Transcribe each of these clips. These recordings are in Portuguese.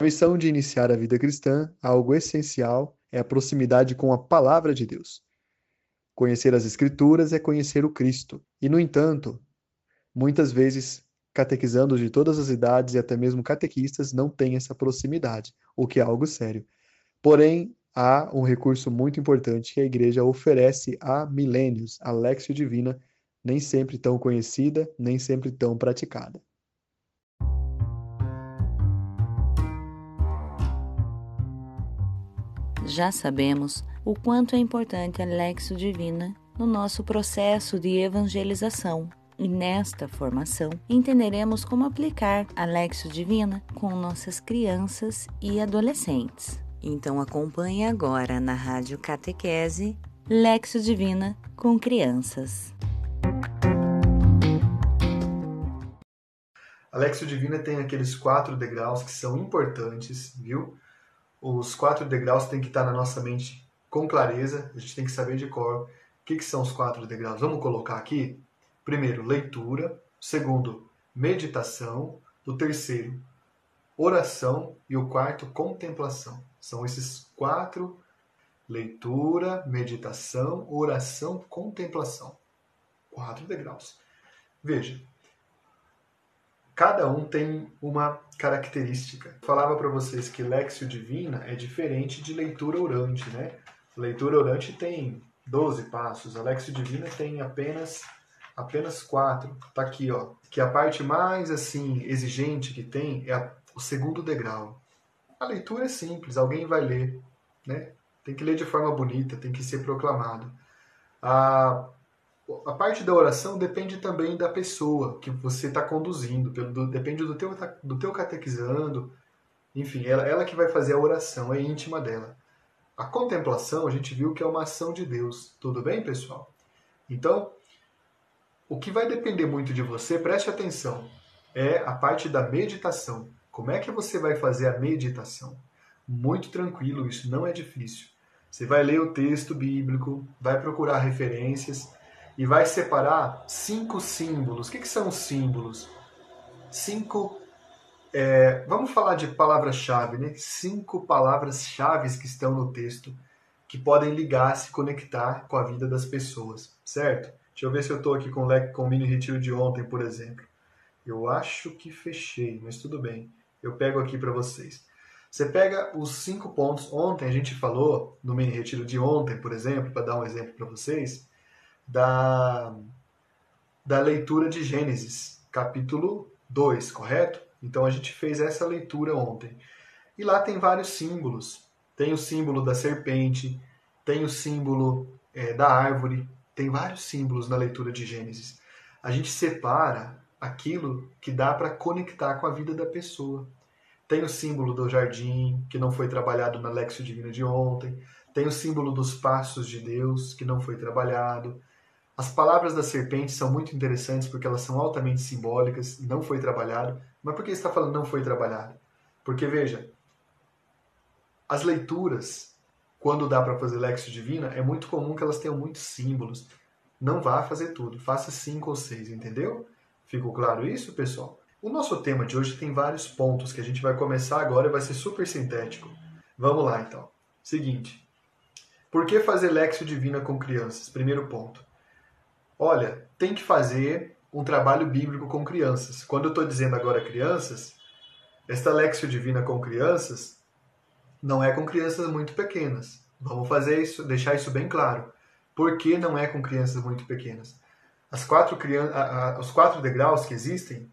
A missão de iniciar a vida cristã, algo essencial, é a proximidade com a palavra de Deus. Conhecer as Escrituras é conhecer o Cristo. E, no entanto, muitas vezes catequizando de todas as idades e até mesmo catequistas não têm essa proximidade, o que é algo sério. Porém, há um recurso muito importante que a igreja oferece há milênios, a Lexio Divina, nem sempre tão conhecida, nem sempre tão praticada. Já sabemos o quanto é importante a Lexio Divina no nosso processo de evangelização. E nesta formação entenderemos como aplicar a Lexio Divina com nossas crianças e adolescentes. Então acompanhe agora na Rádio Catequese Lexio Divina com crianças. A Lexio Divina tem aqueles quatro degraus que são importantes, viu? Os quatro degraus têm que estar na nossa mente com clareza, a gente tem que saber de cor o que, que são os quatro degraus. Vamos colocar aqui? Primeiro, leitura. Segundo, meditação. O terceiro, oração. E o quarto, contemplação. São esses quatro: leitura, meditação, oração, contemplação. Quatro degraus. Veja, cada um tem uma característica. Falava para vocês que Lexio Divina é diferente de leitura orante, né? Leitura orante tem 12 passos, a Lexio Divina tem apenas apenas quatro. Tá aqui, ó. Que a parte mais assim exigente que tem é a, o segundo degrau. A leitura é simples, alguém vai ler, né? Tem que ler de forma bonita, tem que ser proclamado. A, a parte da oração depende também da pessoa que você está conduzindo, depende do teu, do teu catequizando, enfim, ela, ela que vai fazer a oração, é íntima dela. A contemplação, a gente viu que é uma ação de Deus. Tudo bem, pessoal? Então, o que vai depender muito de você, preste atenção, é a parte da meditação. Como é que você vai fazer a meditação? Muito tranquilo, isso não é difícil. Você vai ler o texto bíblico, vai procurar referências e vai separar cinco símbolos. O que, que são símbolos? Cinco. É, vamos falar de palavras-chave, né? Cinco palavras-chave que estão no texto que podem ligar, se conectar com a vida das pessoas, certo? Deixa eu ver se eu estou aqui com o, com o mini retiro de ontem, por exemplo. Eu acho que fechei, mas tudo bem. Eu pego aqui para vocês. Você pega os cinco pontos. Ontem a gente falou, no mini retiro de ontem, por exemplo, para dar um exemplo para vocês, da, da leitura de Gênesis, capítulo 2, correto? Então a gente fez essa leitura ontem. E lá tem vários símbolos. Tem o símbolo da serpente, tem o símbolo é, da árvore, tem vários símbolos na leitura de Gênesis. A gente separa aquilo que dá para conectar com a vida da pessoa. Tem o símbolo do jardim, que não foi trabalhado na Lexio Divina de ontem. Tem o símbolo dos passos de Deus, que não foi trabalhado. As palavras da serpente são muito interessantes porque elas são altamente simbólicas, não foi trabalhado. Mas por que está falando não foi trabalhado? Porque, veja, as leituras quando dá para fazer Lexio Divina, é muito comum que elas tenham muitos símbolos. Não vá fazer tudo, faça cinco ou seis, entendeu? Ficou claro isso, pessoal? O nosso tema de hoje tem vários pontos que a gente vai começar agora e vai ser super sintético. Vamos lá, então. Seguinte. Por que fazer Lexio Divina com crianças? Primeiro ponto. Olha, tem que fazer um trabalho bíblico com crianças. Quando eu estou dizendo agora crianças, esta Lexio Divina com crianças não é com crianças muito pequenas. Vamos fazer isso, deixar isso bem claro. Por que não é com crianças muito pequenas? As quatro os quatro degraus que existem,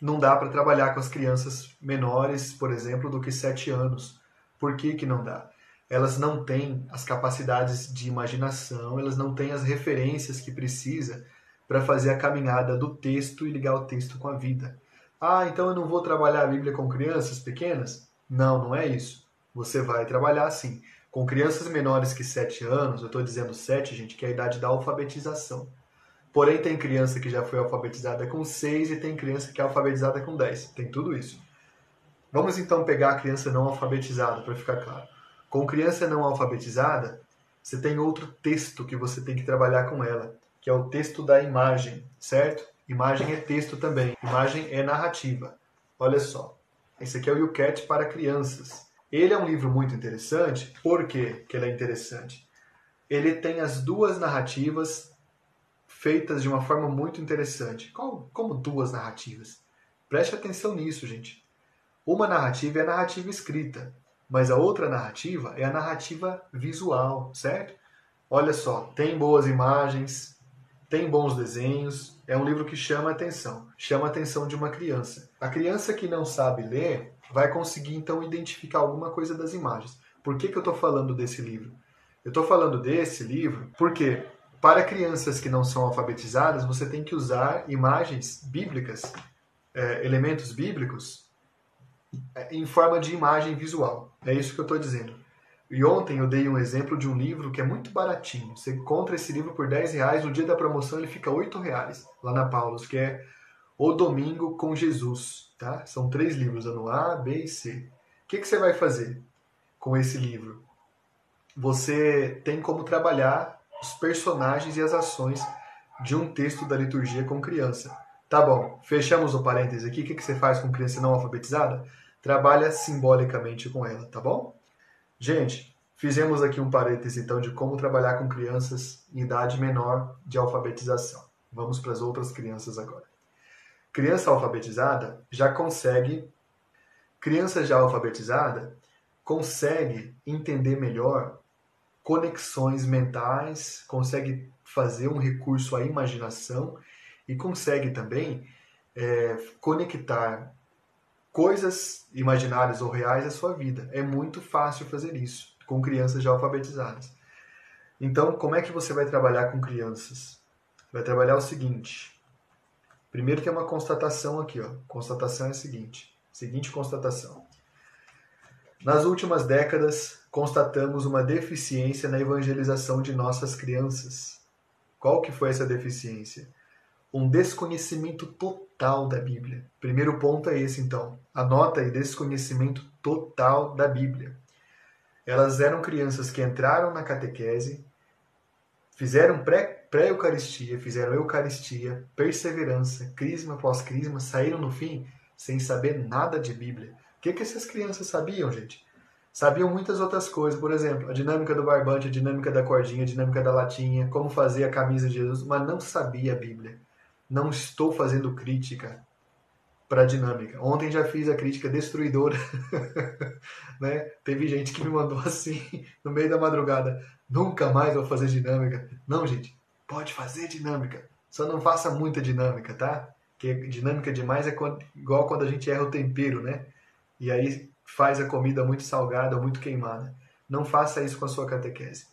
não dá para trabalhar com as crianças menores, por exemplo, do que sete anos. Por que, que não dá? Elas não têm as capacidades de imaginação, elas não têm as referências que precisa para fazer a caminhada do texto e ligar o texto com a vida. Ah, então eu não vou trabalhar a Bíblia com crianças pequenas? Não, não é isso você vai trabalhar assim. Com crianças menores que 7 anos, eu estou dizendo 7, gente, que é a idade da alfabetização. Porém, tem criança que já foi alfabetizada com 6 e tem criança que é alfabetizada com 10. Tem tudo isso. Vamos então pegar a criança não alfabetizada, para ficar claro. Com criança não alfabetizada, você tem outro texto que você tem que trabalhar com ela, que é o texto da imagem, certo? Imagem é texto também. Imagem é narrativa. Olha só. Esse aqui é o You Cat para crianças. Ele é um livro muito interessante. Por que ele é interessante? Ele tem as duas narrativas feitas de uma forma muito interessante. Como, como duas narrativas? Preste atenção nisso, gente. Uma narrativa é a narrativa escrita, mas a outra narrativa é a narrativa visual, certo? Olha só, tem boas imagens, tem bons desenhos, é um livro que chama a atenção, chama a atenção de uma criança. A criança que não sabe ler vai conseguir então identificar alguma coisa das imagens. Por que, que eu estou falando desse livro? Eu estou falando desse livro porque para crianças que não são alfabetizadas, você tem que usar imagens bíblicas, é, elementos bíblicos, em forma de imagem visual. É isso que eu estou dizendo. E ontem eu dei um exemplo de um livro que é muito baratinho. Você encontra esse livro por 10 reais, no dia da promoção ele fica 8 reais, lá na Paulus, que é O Domingo com Jesus. Tá? São três livros, ano A, B e C. O que, que você vai fazer com esse livro? Você tem como trabalhar os personagens e as ações de um texto da liturgia com criança. Tá bom, fechamos o parêntese aqui. O que, que você faz com criança não alfabetizada? Trabalha simbolicamente com ela, tá bom? Gente, fizemos aqui um parêntese então de como trabalhar com crianças em idade menor de alfabetização. Vamos para as outras crianças agora. Criança alfabetizada já consegue, criança já alfabetizada consegue entender melhor conexões mentais, consegue fazer um recurso à imaginação e consegue também é, conectar coisas imaginárias ou reais à sua vida. É muito fácil fazer isso com crianças já alfabetizadas. Então, como é que você vai trabalhar com crianças? Vai trabalhar o seguinte. Primeiro tem uma constatação aqui, ó. Constatação é a seguinte. Seguinte constatação. Nas últimas décadas, constatamos uma deficiência na evangelização de nossas crianças. Qual que foi essa deficiência? Um desconhecimento total da Bíblia. Primeiro ponto é esse, então. Anota aí, desconhecimento total da Bíblia. Elas eram crianças que entraram na catequese, fizeram pré-eucaristia, fizeram eucaristia, perseverança, crisma após crisma, saíram no fim sem saber nada de Bíblia. O que, que essas crianças sabiam, gente? Sabiam muitas outras coisas, por exemplo, a dinâmica do barbante, a dinâmica da cordinha, a dinâmica da latinha, como fazer a camisa de Jesus, mas não sabia a Bíblia não estou fazendo crítica para a dinâmica. Ontem já fiz a crítica destruidora. né? Teve gente que me mandou assim, no meio da madrugada: nunca mais vou fazer dinâmica. Não, gente, pode fazer dinâmica. Só não faça muita dinâmica, tá? Porque dinâmica demais é quando, igual quando a gente erra o tempero, né? E aí faz a comida muito salgada muito queimada. Não faça isso com a sua catequese.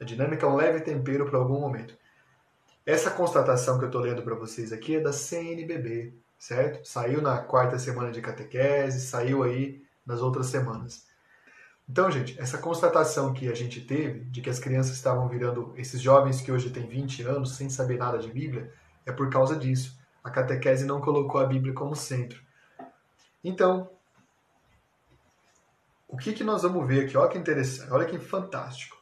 A dinâmica é um leve tempero para algum momento. Essa constatação que eu estou lendo para vocês aqui é da CNBB, certo? Saiu na quarta semana de catequese, saiu aí nas outras semanas. Então, gente, essa constatação que a gente teve de que as crianças estavam virando esses jovens que hoje têm 20 anos sem saber nada de Bíblia é por causa disso. A catequese não colocou a Bíblia como centro. Então, o que, que nós vamos ver aqui? Olha que interessante, olha que fantástico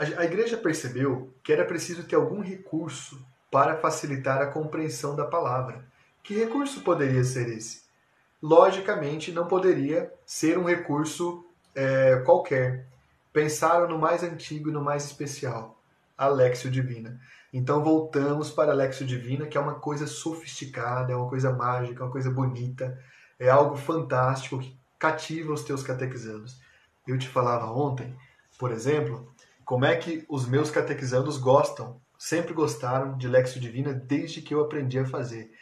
a igreja percebeu que era preciso ter algum recurso para facilitar a compreensão da palavra. Que recurso poderia ser esse? Logicamente, não poderia ser um recurso é, qualquer. Pensaram no mais antigo e no mais especial, a Lexio Divina. Então voltamos para a Lexio Divina, que é uma coisa sofisticada, é uma coisa mágica, é uma coisa bonita, é algo fantástico que cativa os teus catequizandos. Eu te falava ontem, por exemplo, como é que os meus catequizandos gostam, sempre gostaram de Lexio Divina desde que eu aprendi a fazer.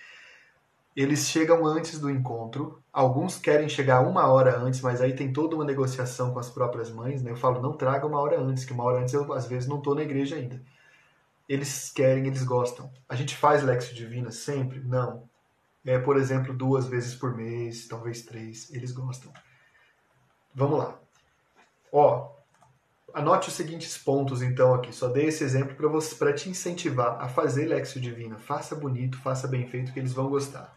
Eles chegam antes do encontro, alguns querem chegar uma hora antes, mas aí tem toda uma negociação com as próprias mães. Né? Eu falo, não traga uma hora antes, que uma hora antes eu às vezes não estou na igreja ainda. Eles querem, eles gostam. A gente faz Lexio Divina sempre? Não. É, por exemplo, duas vezes por mês, talvez três. Eles gostam. Vamos lá. Ó, Anote os seguintes pontos, então, aqui. Só dei esse exemplo para para te incentivar a fazer Lexio Divina. Faça bonito, faça bem feito, que eles vão gostar.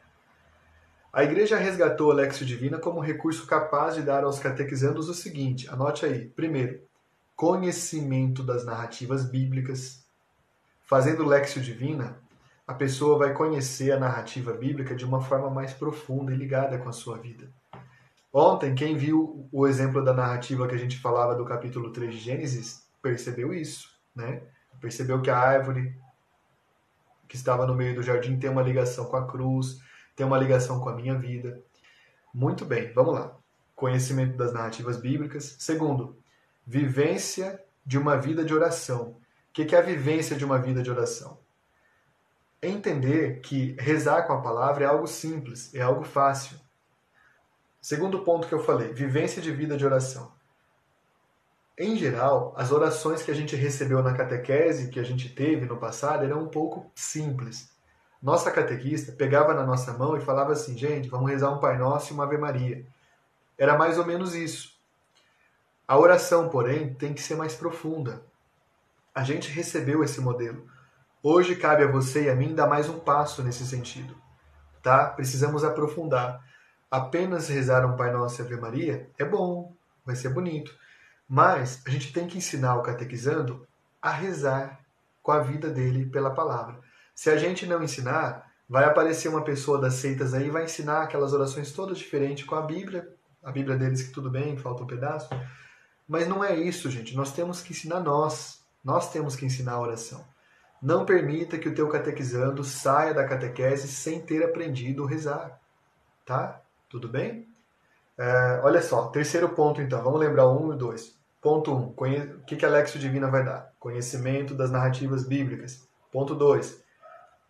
A igreja resgatou a Lexio Divina como recurso capaz de dar aos catequizandos o seguinte: anote aí. Primeiro, conhecimento das narrativas bíblicas. Fazendo Lexio Divina, a pessoa vai conhecer a narrativa bíblica de uma forma mais profunda e ligada com a sua vida. Ontem, quem viu o exemplo da narrativa que a gente falava do capítulo 3 de Gênesis, percebeu isso, né? Percebeu que a árvore que estava no meio do jardim tem uma ligação com a cruz, tem uma ligação com a minha vida. Muito bem, vamos lá. Conhecimento das narrativas bíblicas. Segundo, vivência de uma vida de oração. O que é a vivência de uma vida de oração? Entender que rezar com a palavra é algo simples, é algo fácil. Segundo ponto que eu falei, vivência de vida de oração. Em geral, as orações que a gente recebeu na catequese que a gente teve no passado eram um pouco simples. Nossa catequista pegava na nossa mão e falava assim: gente, vamos rezar um Pai Nosso e uma Ave Maria. Era mais ou menos isso. A oração, porém, tem que ser mais profunda. A gente recebeu esse modelo. Hoje cabe a você e a mim dar mais um passo nesse sentido. Tá? Precisamos aprofundar apenas rezar um Pai Nosso e Ave Maria é bom, vai ser bonito. Mas a gente tem que ensinar o catequizando a rezar com a vida dele pela palavra. Se a gente não ensinar, vai aparecer uma pessoa das seitas aí vai ensinar aquelas orações todas diferentes com a Bíblia, a Bíblia deles que tudo bem, falta um pedaço. Mas não é isso, gente. Nós temos que ensinar nós. Nós temos que ensinar a oração. Não permita que o teu catequizando saia da catequese sem ter aprendido a rezar. Tá? Tudo bem? É, olha só, terceiro ponto então, vamos lembrar um e dois. Ponto 1. Um, o que, que a Lexio Divina vai dar? Conhecimento das narrativas bíblicas. Ponto 2.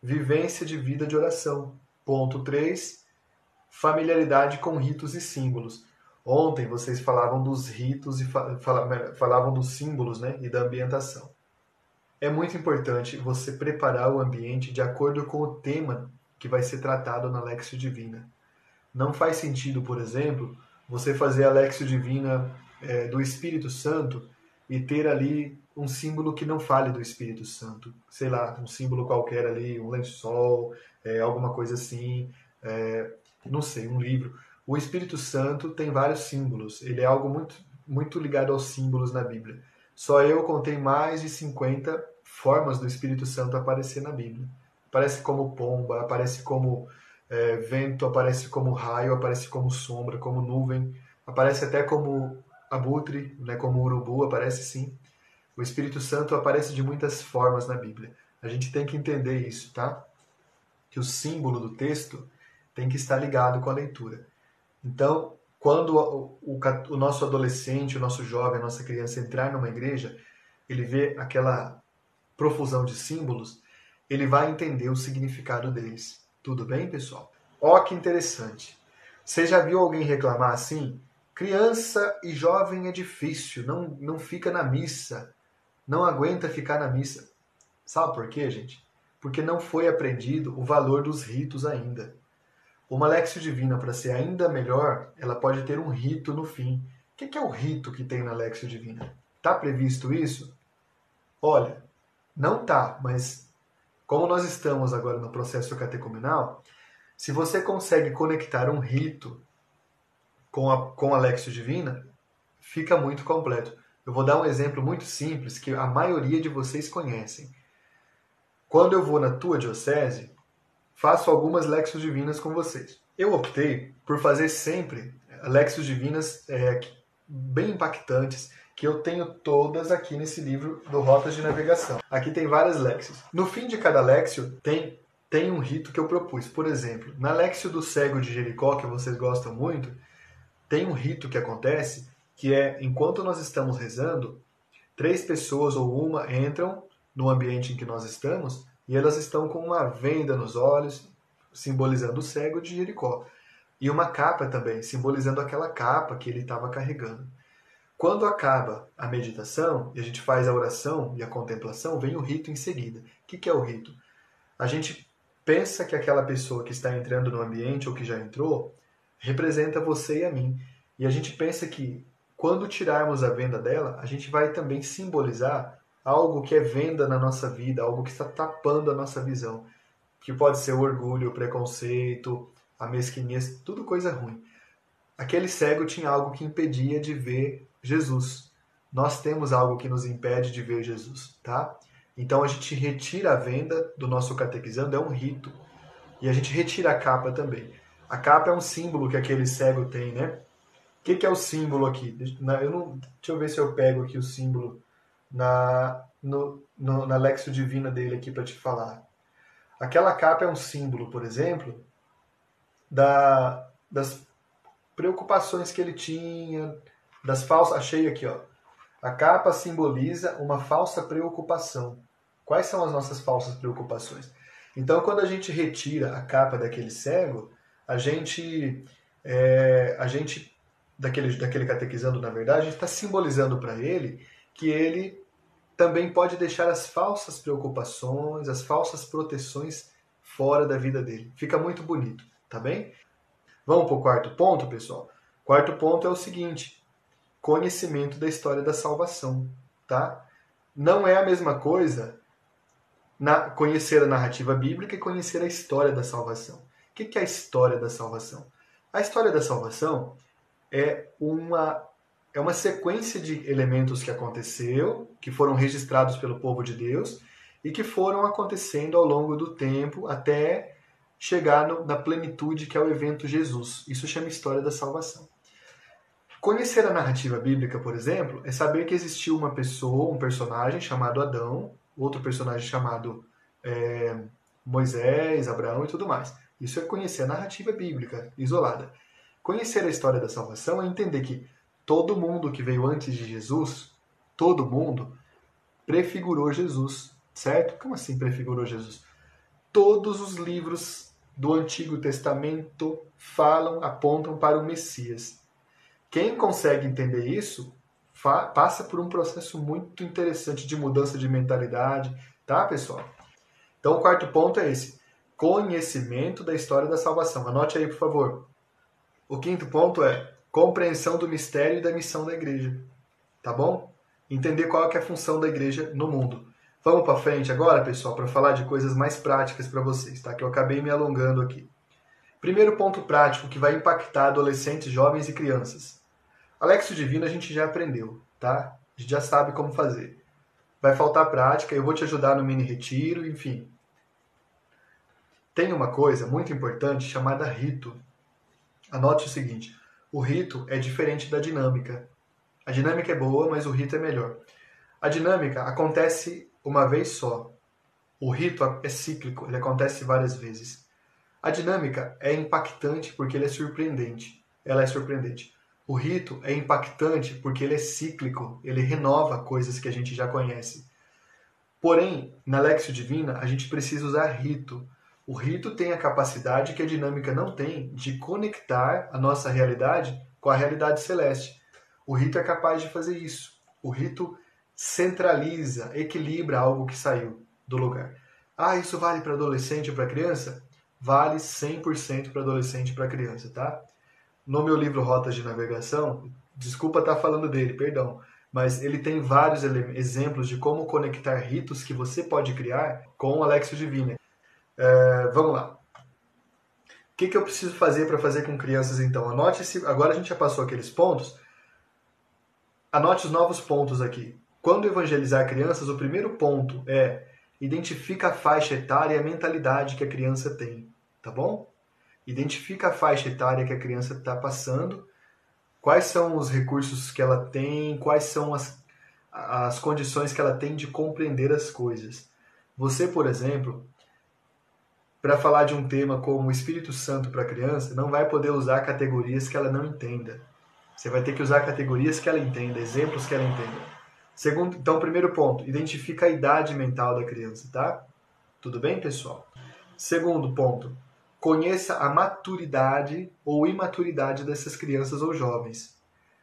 Vivência de vida de oração. Ponto 3. Familiaridade com ritos e símbolos. Ontem vocês falavam dos ritos e falavam dos símbolos né, e da ambientação. É muito importante você preparar o ambiente de acordo com o tema que vai ser tratado na Lexio Divina. Não faz sentido, por exemplo, você fazer a Lexio Divina é, do Espírito Santo e ter ali um símbolo que não fale do Espírito Santo. Sei lá, um símbolo qualquer ali, um lençol, é, alguma coisa assim, é, não sei, um livro. O Espírito Santo tem vários símbolos, ele é algo muito, muito ligado aos símbolos na Bíblia. Só eu contei mais de 50 formas do Espírito Santo aparecer na Bíblia. Aparece como pomba, aparece como é, vento aparece como raio, aparece como sombra, como nuvem, aparece até como abutre, né, como urubu, aparece sim. O Espírito Santo aparece de muitas formas na Bíblia. A gente tem que entender isso, tá? Que o símbolo do texto tem que estar ligado com a leitura. Então, quando o, o, o nosso adolescente, o nosso jovem, a nossa criança entrar numa igreja, ele vê aquela profusão de símbolos, ele vai entender o significado deles. Tudo bem, pessoal? Ó, que interessante. Você já viu alguém reclamar assim? Criança e jovem é difícil, não, não fica na missa, não aguenta ficar na missa. Sabe por quê, gente? Porque não foi aprendido o valor dos ritos ainda. Uma Lexio Divina, para ser ainda melhor, ela pode ter um rito no fim. O que é o rito que tem na Lexio Divina? Está previsto isso? Olha, não tá, mas como nós estamos agora no processo catecumenal, se você consegue conectar um rito com a, com a Lexio Divina, fica muito completo. Eu vou dar um exemplo muito simples que a maioria de vocês conhecem. Quando eu vou na tua diocese, faço algumas Lexios Divinas com vocês. Eu optei por fazer sempre Lexios Divinas é, bem impactantes, que eu tenho todas aqui nesse livro do Rotas de Navegação. Aqui tem várias léxios. No fim de cada léxio tem tem um rito que eu propus. Por exemplo, na léxio do cego de Jericó, que vocês gostam muito, tem um rito que acontece que é enquanto nós estamos rezando, três pessoas ou uma entram no ambiente em que nós estamos e elas estão com uma venda nos olhos, simbolizando o cego de Jericó. E uma capa também, simbolizando aquela capa que ele estava carregando. Quando acaba a meditação e a gente faz a oração e a contemplação, vem o rito em seguida. O que é o rito? A gente pensa que aquela pessoa que está entrando no ambiente ou que já entrou representa você e a mim. E a gente pensa que quando tirarmos a venda dela, a gente vai também simbolizar algo que é venda na nossa vida, algo que está tapando a nossa visão. Que pode ser o orgulho, o preconceito, a mesquinhez, tudo coisa ruim. Aquele cego tinha algo que impedia de ver Jesus. Nós temos algo que nos impede de ver Jesus, tá? Então a gente retira a venda do nosso catequizando, é um rito. E a gente retira a capa também. A capa é um símbolo que aquele cego tem, né? O que, que, é o símbolo aqui? Eu não, deixa eu ver se eu pego aqui o símbolo na, no, no, na Lexio Divina dele aqui para te falar. Aquela capa é um símbolo, por exemplo, da, das preocupações que ele tinha, das falsas. Achei aqui, ó. A capa simboliza uma falsa preocupação. Quais são as nossas falsas preocupações? Então, quando a gente retira a capa daquele cego, a gente, é, a gente daquele, daquele catequizando, na verdade, a gente está simbolizando para ele que ele também pode deixar as falsas preocupações, as falsas proteções fora da vida dele. Fica muito bonito, tá bem? Vamos para o quarto ponto, pessoal? Quarto ponto é o seguinte: conhecimento da história da salvação, tá? Não é a mesma coisa na, conhecer a narrativa bíblica e conhecer a história da salvação. O que, é a história da salvação? A história da salvação é uma é uma sequência de elementos que aconteceu, que foram registrados pelo povo de Deus e que foram acontecendo ao longo do tempo até chegar no, na plenitude que é o evento Jesus. Isso chama história da salvação. Conhecer a narrativa bíblica, por exemplo, é saber que existiu uma pessoa, um personagem chamado Adão, outro personagem chamado é, Moisés, Abraão e tudo mais. Isso é conhecer a narrativa bíblica isolada. Conhecer a história da salvação é entender que todo mundo que veio antes de Jesus, todo mundo, prefigurou Jesus, certo? Como assim prefigurou Jesus? Todos os livros do Antigo Testamento falam, apontam para o Messias. Quem consegue entender isso passa por um processo muito interessante de mudança de mentalidade, tá, pessoal? Então, o quarto ponto é esse: conhecimento da história da salvação. Anote aí, por favor. O quinto ponto é compreensão do mistério e da missão da igreja. Tá bom? Entender qual é a função da igreja no mundo. Vamos para frente agora, pessoal, para falar de coisas mais práticas para vocês, tá? Que eu acabei me alongando aqui. Primeiro ponto prático que vai impactar adolescentes, jovens e crianças. Alexio Divino a gente já aprendeu, tá? A gente já sabe como fazer. Vai faltar prática, eu vou te ajudar no mini retiro, enfim. Tem uma coisa muito importante chamada rito. Anote o seguinte: o rito é diferente da dinâmica. A dinâmica é boa, mas o rito é melhor. A dinâmica acontece uma vez só. O rito é cíclico, ele acontece várias vezes. A dinâmica é impactante porque ele é surpreendente. Ela é surpreendente. O rito é impactante porque ele é cíclico, ele renova coisas que a gente já conhece. Porém, na Lexio Divina, a gente precisa usar rito. O rito tem a capacidade que a dinâmica não tem de conectar a nossa realidade com a realidade celeste. O rito é capaz de fazer isso. O rito centraliza, equilibra algo que saiu do lugar. Ah, isso vale para adolescente e para criança? Vale 100% para adolescente e para criança, tá? No meu livro Rotas de Navegação, desculpa estar tá falando dele, perdão, mas ele tem vários exemplos de como conectar ritos que você pode criar com o Alexio Divine. É, vamos lá. O que, que eu preciso fazer para fazer com crianças então? Anote se agora a gente já passou aqueles pontos. Anote os novos pontos aqui. Quando evangelizar crianças, o primeiro ponto é identifica a faixa etária e a mentalidade que a criança tem, tá bom? Identifica a faixa etária que a criança está passando, quais são os recursos que ela tem, quais são as, as condições que ela tem de compreender as coisas. Você, por exemplo, para falar de um tema como o Espírito Santo para a criança, não vai poder usar categorias que ela não entenda. Você vai ter que usar categorias que ela entenda, exemplos que ela entenda. Segundo, então, primeiro ponto, identifica a idade mental da criança, tá? Tudo bem, pessoal? Segundo ponto, conheça a maturidade ou imaturidade dessas crianças ou jovens.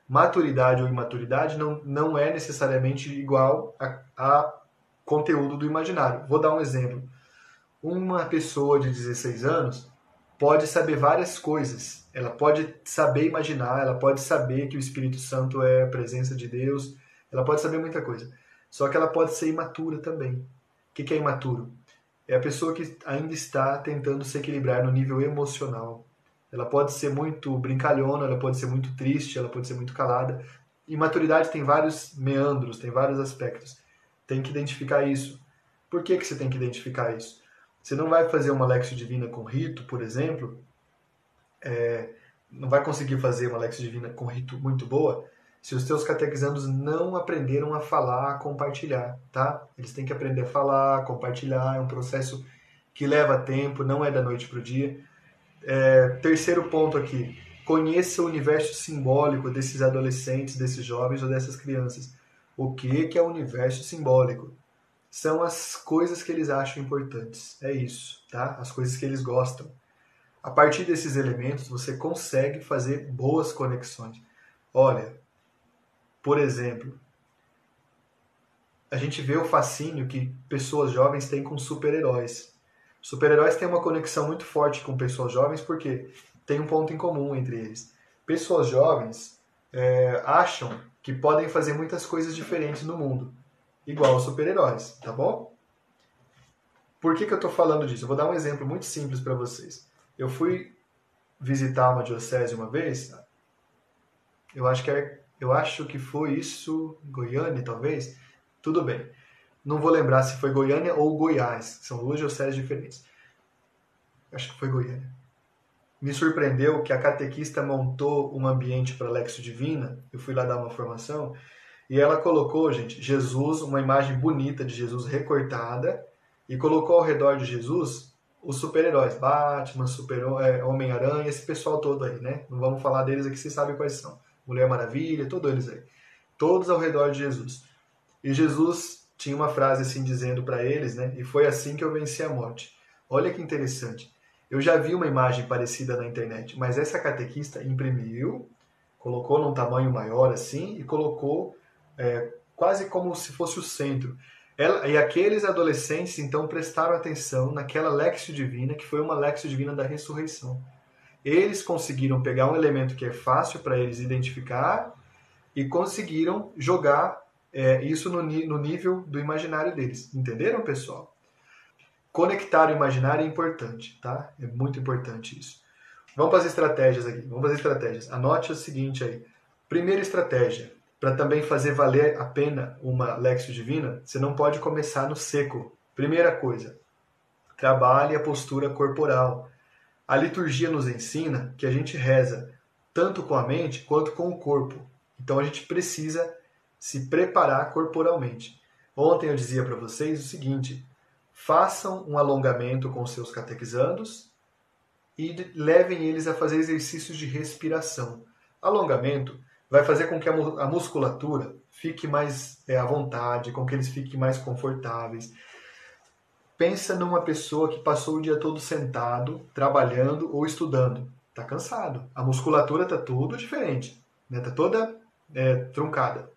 Maturidade ou imaturidade não, não é necessariamente igual a, a conteúdo do imaginário. Vou dar um exemplo. Uma pessoa de 16 anos pode saber várias coisas. Ela pode saber imaginar, ela pode saber que o Espírito Santo é a presença de Deus, ela pode saber muita coisa. Só que ela pode ser imatura também. O que é imaturo? É a pessoa que ainda está tentando se equilibrar no nível emocional. Ela pode ser muito brincalhona, ela pode ser muito triste, ela pode ser muito calada. E maturidade tem vários meandros, tem vários aspectos. Tem que identificar isso. Por que, que você tem que identificar isso? Você não vai fazer uma Lexio Divina com rito, por exemplo, é, não vai conseguir fazer uma Lexo Divina com rito muito boa se os teus catequizandos não aprenderam a falar, a compartilhar, tá? Eles têm que aprender a falar, compartilhar, é um processo que leva tempo, não é da noite para o dia. É, terceiro ponto aqui, conheça o universo simbólico desses adolescentes, desses jovens ou dessas crianças. O que, que é o universo simbólico? São as coisas que eles acham importantes. É isso, tá? As coisas que eles gostam. A partir desses elementos, você consegue fazer boas conexões. Olha, por exemplo, a gente vê o fascínio que pessoas jovens têm com super-heróis. Super-heróis têm uma conexão muito forte com pessoas jovens porque tem um ponto em comum entre eles. Pessoas jovens é, acham que podem fazer muitas coisas diferentes no mundo, igual os super-heróis, tá bom? Por que, que eu estou falando disso? Eu vou dar um exemplo muito simples para vocês. Eu fui visitar uma diocese uma vez, eu acho que é, eu acho que foi isso, Goiânia talvez. Tudo bem. Não vou lembrar se foi Goiânia ou Goiás, são duas dioceses diferentes. Acho que foi Goiânia. Me surpreendeu que a catequista montou um ambiente para Lexo Divina. Eu fui lá dar uma formação e ela colocou, gente, Jesus, uma imagem bonita de Jesus recortada e colocou ao redor de Jesus os super-heróis, Batman, Super é, Homem-Aranha, esse pessoal todo aí, né? Não vamos falar deles aqui, vocês sabem quais são. Mulher Maravilha, todos eles aí. Todos ao redor de Jesus. E Jesus tinha uma frase assim dizendo para eles, né? E foi assim que eu venci a morte. Olha que interessante. Eu já vi uma imagem parecida na internet, mas essa catequista imprimiu, colocou num tamanho maior assim e colocou é, quase como se fosse o centro. Ela, e aqueles adolescentes então prestaram atenção naquela Lexio Divina, que foi uma Lexio Divina da ressurreição. Eles conseguiram pegar um elemento que é fácil para eles identificar e conseguiram jogar é, isso no, no nível do imaginário deles. Entenderam, pessoal? Conectar o imaginário é importante, tá? É muito importante isso. Vamos para as estratégias aqui. Vamos para as estratégias. Anote o seguinte aí. Primeira estratégia, para também fazer valer a pena uma Lexio Divina, você não pode começar no seco. Primeira coisa, trabalhe a postura corporal. A liturgia nos ensina que a gente reza tanto com a mente quanto com o corpo. Então a gente precisa se preparar corporalmente. Ontem eu dizia para vocês o seguinte: façam um alongamento com seus catequizandos e levem eles a fazer exercícios de respiração. Alongamento vai fazer com que a musculatura fique mais é, à vontade, com que eles fiquem mais confortáveis. Pensa numa pessoa que passou o dia todo sentado, trabalhando ou estudando. Está cansado. A musculatura está tudo diferente. Está né? Tá toda é, truncada.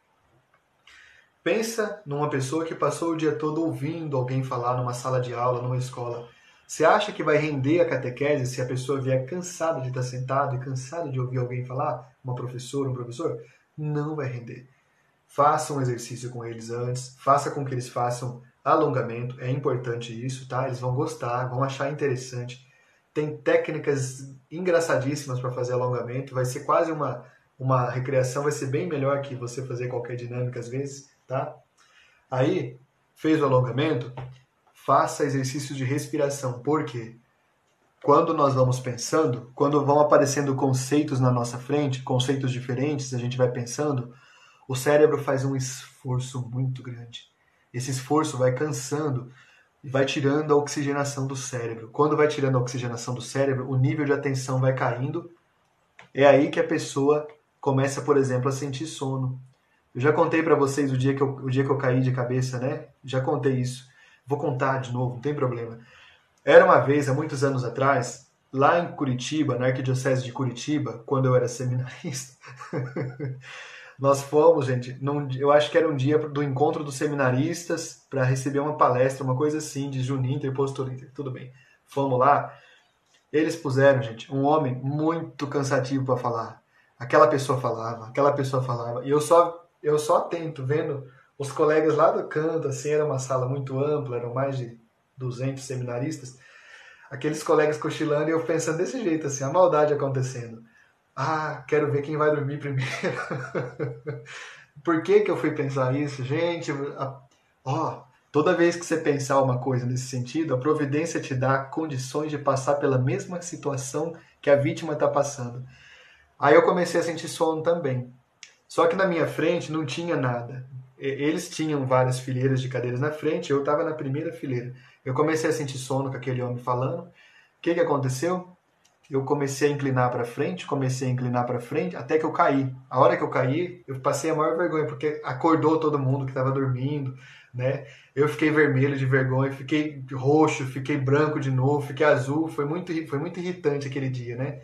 Pensa numa pessoa que passou o dia todo ouvindo alguém falar numa sala de aula, numa escola. Você acha que vai render a catequese se a pessoa vier cansada de estar sentado e cansada de ouvir alguém falar? Uma professora, um professor? Não vai render. Faça um exercício com eles antes, faça com que eles façam alongamento, é importante isso, tá? Eles vão gostar, vão achar interessante. Tem técnicas engraçadíssimas para fazer alongamento, vai ser quase uma, uma recreação, vai ser bem melhor que você fazer qualquer dinâmica às vezes tá? Aí, fez o alongamento, faça exercícios de respiração. Por quê? Quando nós vamos pensando, quando vão aparecendo conceitos na nossa frente, conceitos diferentes, a gente vai pensando, o cérebro faz um esforço muito grande. Esse esforço vai cansando e vai tirando a oxigenação do cérebro. Quando vai tirando a oxigenação do cérebro, o nível de atenção vai caindo. É aí que a pessoa começa, por exemplo, a sentir sono. Eu já contei para vocês o dia, que eu, o dia que eu caí de cabeça, né? Já contei isso. Vou contar de novo, não tem problema. Era uma vez, há muitos anos atrás, lá em Curitiba, na Arquidiocese de Curitiba, quando eu era seminarista, nós fomos, gente, num, eu acho que era um dia do encontro dos seminaristas para receber uma palestra, uma coisa assim, de Juninter Postulinter. Tudo bem. Fomos lá. Eles puseram, gente, um homem muito cansativo para falar. Aquela pessoa falava, aquela pessoa falava. E eu só eu só atento, vendo os colegas lá do canto, assim, era uma sala muito ampla, eram mais de 200 seminaristas, aqueles colegas cochilando e eu pensando desse jeito, assim, a maldade acontecendo. Ah, quero ver quem vai dormir primeiro. Por que, que eu fui pensar isso? Gente, ó, toda vez que você pensar uma coisa nesse sentido, a providência te dá condições de passar pela mesma situação que a vítima está passando. Aí eu comecei a sentir sono também. Só que na minha frente não tinha nada. Eles tinham várias fileiras de cadeiras na frente, eu estava na primeira fileira. Eu comecei a sentir sono com aquele homem falando. O que, que aconteceu? Eu comecei a inclinar para frente, comecei a inclinar para frente, até que eu caí. A hora que eu caí, eu passei a maior vergonha, porque acordou todo mundo que estava dormindo, né? Eu fiquei vermelho de vergonha, fiquei roxo, fiquei branco de novo, fiquei azul. Foi muito, foi muito irritante aquele dia, né?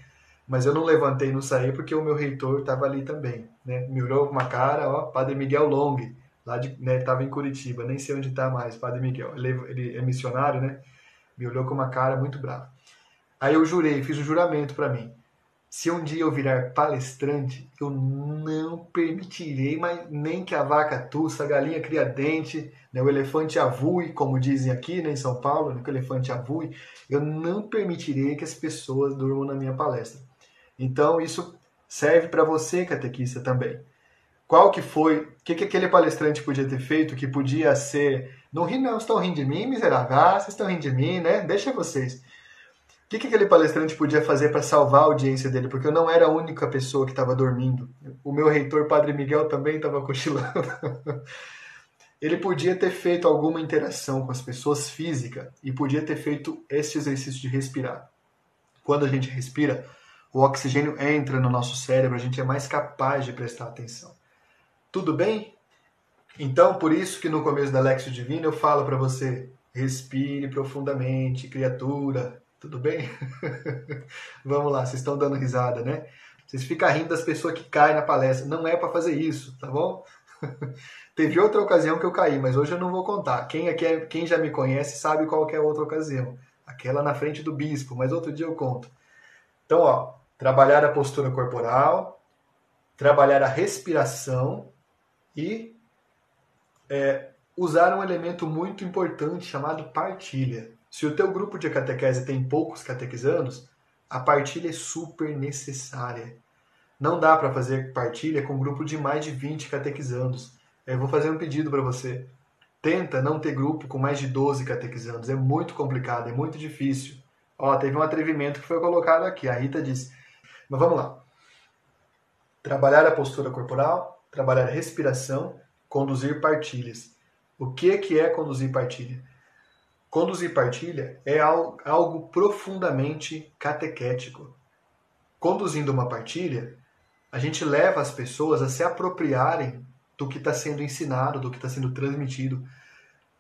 Mas eu não levantei, não saí, porque o meu reitor estava ali também, né? Me olhou com uma cara, ó, Padre Miguel Long, lá de, né, estava em Curitiba, nem sei onde está mais, Padre Miguel. Ele, ele, é missionário, né? Me olhou com uma cara muito brava. Aí eu jurei, fiz um juramento para mim. Se um dia eu virar palestrante, eu não permitirei mais nem que a vaca tussa, a galinha cria dente, né, o elefante avue, como dizem aqui né, em São Paulo, né, que o elefante avue, eu não permitirei que as pessoas durmam na minha palestra. Então isso serve para você, catequista, também. Qual que foi, o que, que aquele palestrante podia ter feito que podia ser, não ri não, estão rindo de mim, miserável, ah, vocês estão rindo de mim, né, deixa vocês. O que, que aquele palestrante podia fazer para salvar a audiência dele? Porque eu não era a única pessoa que estava dormindo. O meu reitor, Padre Miguel, também estava cochilando. Ele podia ter feito alguma interação com as pessoas física e podia ter feito esse exercício de respirar. Quando a gente respira, o oxigênio entra no nosso cérebro, a gente é mais capaz de prestar atenção. Tudo bem? Então, por isso que no começo da Lexio Divina eu falo para você: respire profundamente, criatura, tudo bem? Vamos lá, vocês estão dando risada, né? Vocês ficam rindo das pessoas que caem na palestra. Não é para fazer isso, tá bom? Teve outra ocasião que eu caí, mas hoje eu não vou contar. Quem, aqui é, quem já me conhece sabe qual é a outra ocasião. Aquela na frente do bispo, mas outro dia eu conto. Então, ó, trabalhar a postura corporal, trabalhar a respiração e é, usar um elemento muito importante chamado partilha. Se o teu grupo de catequese tem poucos catequizandos, a partilha é super necessária. Não dá para fazer partilha com um grupo de mais de 20 catequizandos. Eu vou fazer um pedido para você. Tenta não ter grupo com mais de 12 catequizandos. É muito complicado, é muito difícil. Ó, teve um atrevimento que foi colocado aqui. A Rita disse. Mas vamos lá. Trabalhar a postura corporal, trabalhar a respiração, conduzir partilhas. O que, que é conduzir partilha? Conduzir partilha é algo profundamente catequético. Conduzindo uma partilha, a gente leva as pessoas a se apropriarem do que está sendo ensinado, do que está sendo transmitido.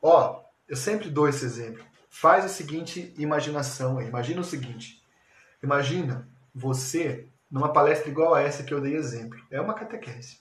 Ó, eu sempre dou esse exemplo. Faz a seguinte imaginação. Imagina o seguinte. Imagina você numa palestra igual a essa que eu dei exemplo. É uma catequese.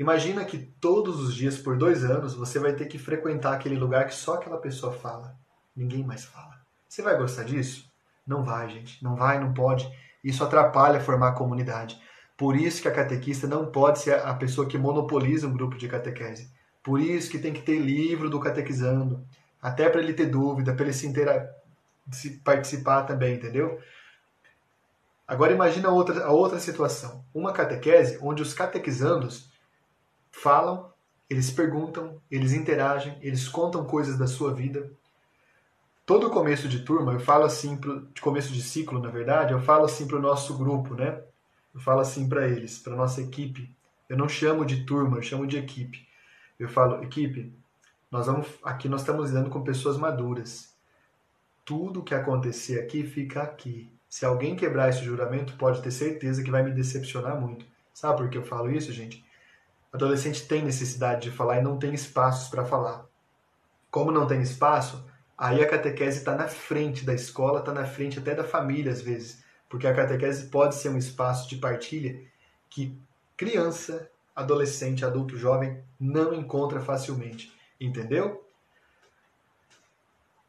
Imagina que todos os dias, por dois anos, você vai ter que frequentar aquele lugar que só aquela pessoa fala. Ninguém mais fala. Você vai gostar disso? Não vai, gente. Não vai, não pode. Isso atrapalha formar a comunidade. Por isso que a catequista não pode ser a pessoa que monopoliza um grupo de catequese. Por isso que tem que ter livro do catequizando. Até para ele ter dúvida, para ele se, inteira... se participar também, entendeu? Agora imagina outra, a outra situação. Uma catequese onde os catequizandos falam, eles perguntam, eles interagem, eles contam coisas da sua vida. Todo começo de turma, eu falo assim, pro, de começo de ciclo, na verdade, eu falo assim para o nosso grupo, né? Eu falo assim para eles, para nossa equipe. Eu não chamo de turma, eu chamo de equipe. Eu falo, equipe, nós vamos, aqui nós estamos lidando com pessoas maduras. Tudo que acontecer aqui fica aqui. Se alguém quebrar esse juramento, pode ter certeza que vai me decepcionar muito. Sabe por que eu falo isso, gente? Adolescente tem necessidade de falar e não tem espaços para falar. Como não tem espaço, aí a catequese está na frente da escola, está na frente até da família às vezes, porque a catequese pode ser um espaço de partilha que criança, adolescente, adulto, jovem não encontra facilmente, entendeu?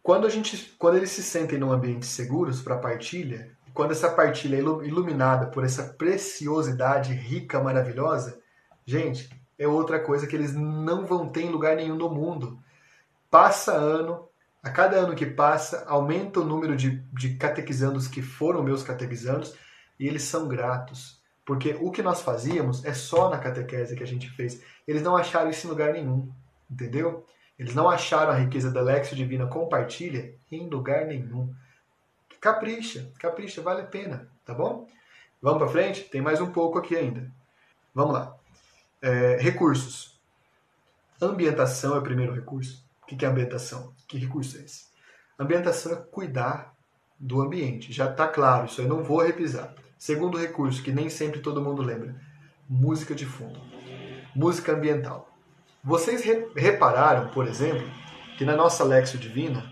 Quando a gente, quando eles se sentem num ambiente seguros para partilha, quando essa partilha é iluminada por essa preciosidade rica, maravilhosa, Gente, é outra coisa que eles não vão ter em lugar nenhum no mundo. Passa ano, a cada ano que passa, aumenta o número de, de catequizandos que foram meus catequizandos e eles são gratos. Porque o que nós fazíamos é só na catequese que a gente fez. Eles não acharam isso em lugar nenhum, entendeu? Eles não acharam a riqueza da Lexio Divina compartilha em lugar nenhum. Capricha, capricha, vale a pena, tá bom? Vamos para frente? Tem mais um pouco aqui ainda. Vamos lá. É, recursos. Ambientação é o primeiro recurso. O que é ambientação? Que recurso é esse? Ambientação é cuidar do ambiente. Já está claro, isso eu não vou repisar. Segundo recurso, que nem sempre todo mundo lembra: música de fundo. Música ambiental. Vocês re repararam, por exemplo, que na nossa Lexio Divina,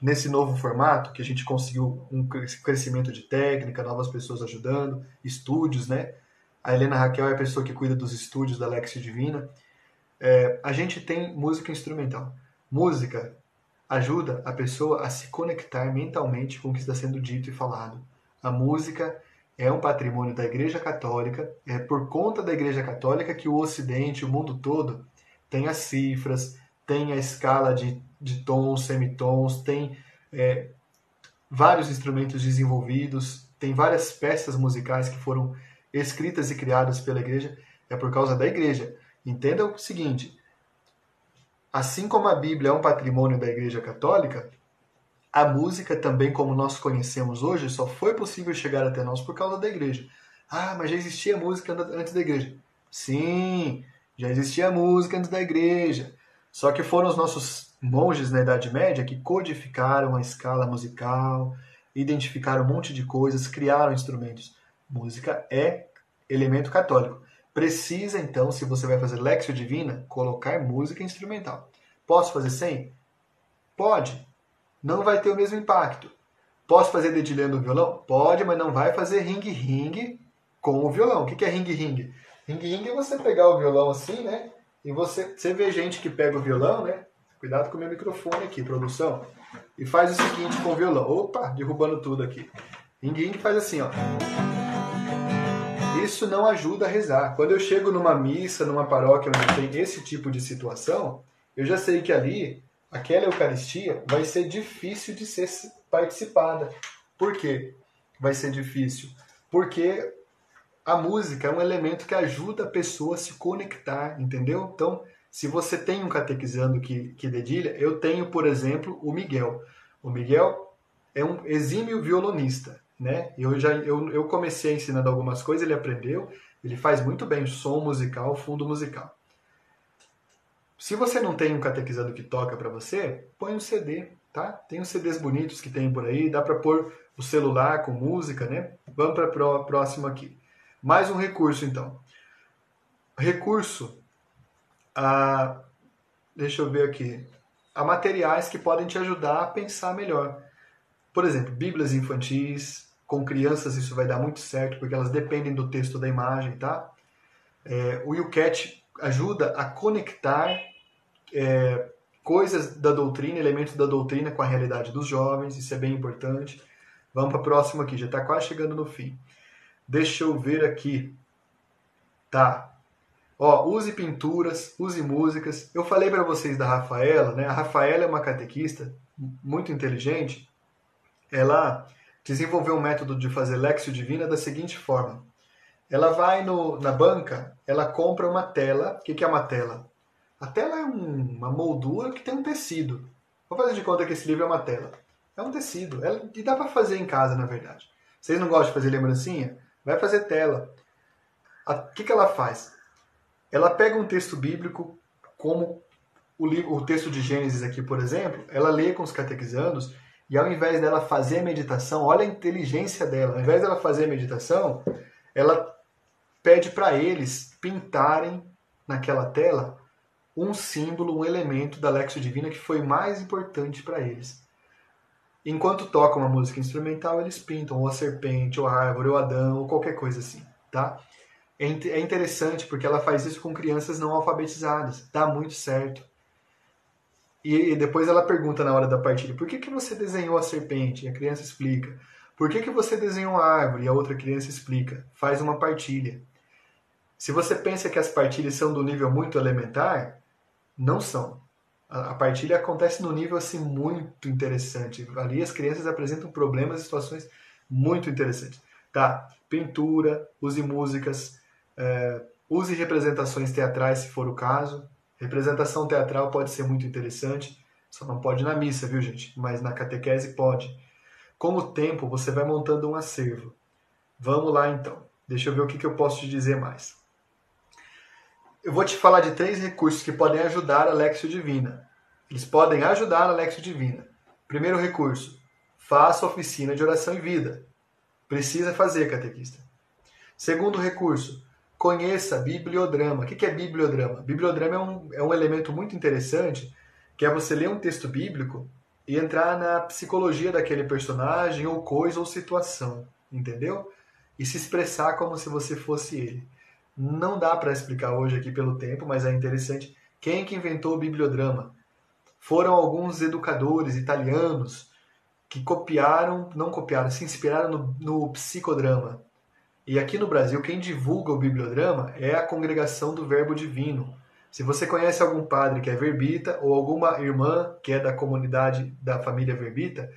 nesse novo formato, que a gente conseguiu um crescimento de técnica, novas pessoas ajudando, estúdios, né? A Helena Raquel é a pessoa que cuida dos estúdios da Lexio Divina. É, a gente tem música instrumental. Música ajuda a pessoa a se conectar mentalmente com o que está sendo dito e falado. A música é um patrimônio da Igreja Católica, é por conta da Igreja Católica que o Ocidente, o mundo todo, tem as cifras, tem a escala de, de tons, semitons, tem é, vários instrumentos desenvolvidos, tem várias peças musicais que foram escritas e criadas pela igreja, é por causa da igreja. Entenda o seguinte: assim como a Bíblia é um patrimônio da Igreja Católica, a música também, como nós conhecemos hoje, só foi possível chegar até nós por causa da igreja. Ah, mas já existia música antes da igreja. Sim, já existia música antes da igreja. Só que foram os nossos monges na Idade Média que codificaram a escala musical, identificaram um monte de coisas, criaram instrumentos. Música é elemento católico. Precisa, então, se você vai fazer Lexio Divina, colocar música instrumental. Posso fazer sem? Pode. Não vai ter o mesmo impacto. Posso fazer dedilhando o violão? Pode, mas não vai fazer ring-ring com o violão. O que é ring-ring? Ring-ring é você pegar o violão assim, né? E você, você vê gente que pega o violão, né? Cuidado com o meu microfone aqui, produção. E faz o seguinte com o violão. Opa, derrubando tudo aqui. Ring-ring faz assim, ó. Isso não ajuda a rezar. Quando eu chego numa missa, numa paróquia onde tem esse tipo de situação, eu já sei que ali, aquela Eucaristia vai ser difícil de ser participada. Por quê? Vai ser difícil? Porque a música é um elemento que ajuda a pessoa a se conectar, entendeu? Então, se você tem um catequizando que, que dedilha, eu tenho, por exemplo, o Miguel. O Miguel é um exímio violonista, né? Eu já eu, eu comecei ensinando algumas coisas, ele aprendeu, ele faz muito bem som musical, fundo musical. Se você não tem um catequizando que toca para você, põe um CD, tá? Tem uns CDs bonitos que tem por aí, dá para pôr o celular com música, né? Vamos para a próxima aqui. Mais um recurso, então. Recurso a. Deixa eu ver aqui. A materiais que podem te ajudar a pensar melhor. Por exemplo, bíblias infantis. Com crianças isso vai dar muito certo, porque elas dependem do texto da imagem, tá? É, o YouCat ajuda a conectar é, coisas da doutrina, elementos da doutrina com a realidade dos jovens, isso é bem importante. Vamos para a próxima aqui, já está quase chegando no fim. Deixa eu ver aqui. Tá. Ó, use pinturas, use músicas. Eu falei para vocês da Rafaela, né? A Rafaela é uma catequista muito inteligente. Ela desenvolveu um método de fazer Lexio Divina da seguinte forma. Ela vai no, na banca, ela compra uma tela. O que, que é uma tela? A tela é um, uma moldura que tem um tecido. Vou fazer de conta que esse livro é uma tela. É um tecido. E dá para fazer em casa, na verdade. Vocês não gostam de fazer lembrancinha? vai fazer tela. O que, que ela faz? Ela pega um texto bíblico, como o, livro, o texto de Gênesis aqui, por exemplo, ela lê com os catequizandos e ao invés dela fazer meditação, olha a inteligência dela, ao invés dela fazer meditação, ela pede para eles pintarem naquela tela um símbolo, um elemento da Lexo Divina que foi mais importante para eles. Enquanto tocam uma música instrumental, eles pintam ou a serpente, ou a árvore, ou Adão, ou qualquer coisa assim, tá? É, é interessante porque ela faz isso com crianças não alfabetizadas. Dá muito certo. E, depois ela pergunta na hora da partilha, por que, que você desenhou a serpente? E a criança explica. Por que, que você desenhou a árvore? E a outra criança explica. Faz uma partilha. Se você pensa que as partilhas são do nível muito elementar, não são a partilha acontece num nível assim muito interessante. Ali as crianças apresentam problemas e situações muito interessantes. Tá, pintura, use músicas, é, use representações teatrais se for o caso. Representação teatral pode ser muito interessante, só não pode na missa, viu gente? Mas na catequese pode. Com o tempo você vai montando um acervo. Vamos lá então. Deixa eu ver o que, que eu posso te dizer mais. Eu vou te falar de três recursos que podem ajudar a Lexio Divina. Eles podem ajudar a Lexio Divina. Primeiro recurso, faça oficina de oração e vida. Precisa fazer, catequista. Segundo recurso, conheça bibliodrama. O que é bibliodrama? Bibliodrama é um, é um elemento muito interessante, que é você ler um texto bíblico e entrar na psicologia daquele personagem, ou coisa, ou situação. Entendeu? E se expressar como se você fosse ele. Não dá para explicar hoje aqui pelo tempo, mas é interessante. Quem que inventou o bibliodrama? Foram alguns educadores italianos que copiaram, não copiaram, se inspiraram no, no psicodrama. E aqui no Brasil, quem divulga o bibliodrama é a Congregação do Verbo Divino. Se você conhece algum padre que é verbita ou alguma irmã que é da comunidade da família verbita,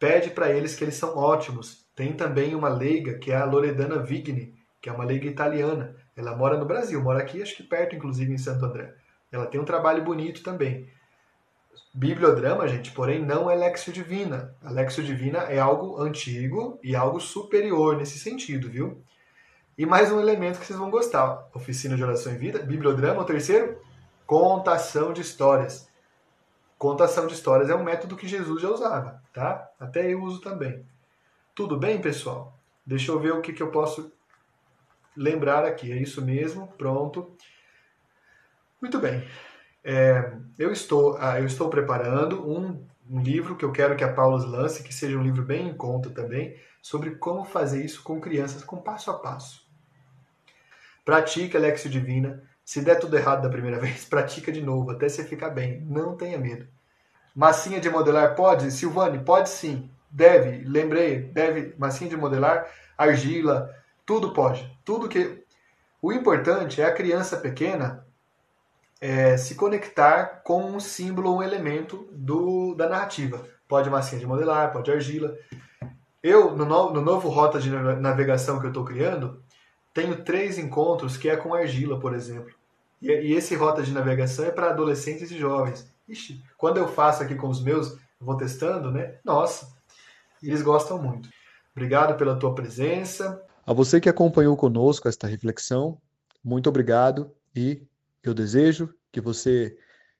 pede para eles que eles são ótimos. Tem também uma leiga que é a Loredana Vigni, que é uma leiga italiana. Ela mora no Brasil, mora aqui, acho que perto, inclusive, em Santo André. Ela tem um trabalho bonito também. Bibliodrama, gente, porém, não é Lexio Divina. A Lexio Divina é algo antigo e algo superior nesse sentido, viu? E mais um elemento que vocês vão gostar: oficina de oração em vida, bibliodrama. O terceiro, contação de histórias. Contação de histórias é um método que Jesus já usava, tá? Até eu uso também. Tudo bem, pessoal? Deixa eu ver o que, que eu posso lembrar aqui. É isso mesmo, pronto. Muito bem. É, eu, estou, ah, eu estou preparando um, um, livro que eu quero que a Paulus lance, que seja um livro bem em conta também, sobre como fazer isso com crianças, com passo a passo. Pratique Lexio Divina. Se der tudo errado da primeira vez, pratica de novo, até você ficar bem. Não tenha medo. Massinha de modelar pode? Silvane, pode sim. Deve, lembrei, deve, massinha de modelar, argila, tudo pode. Tudo que. O importante é a criança pequena é, se conectar com um símbolo, um elemento do, da narrativa. Pode massinha de modelar, pode argila. Eu, no, no, no novo rota de navegação que eu estou criando, tenho três encontros que é com argila, por exemplo. E, e esse rota de navegação é para adolescentes e jovens. Ixi, quando eu faço aqui com os meus, vou testando, né? Nossa, eles gostam muito. Obrigado pela tua presença. A você que acompanhou conosco esta reflexão, muito obrigado e eu desejo que você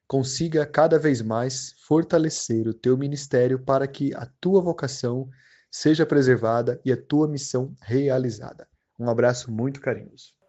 consiga cada vez mais fortalecer o teu ministério para que a tua vocação seja preservada e a tua missão realizada. Um abraço muito carinhoso.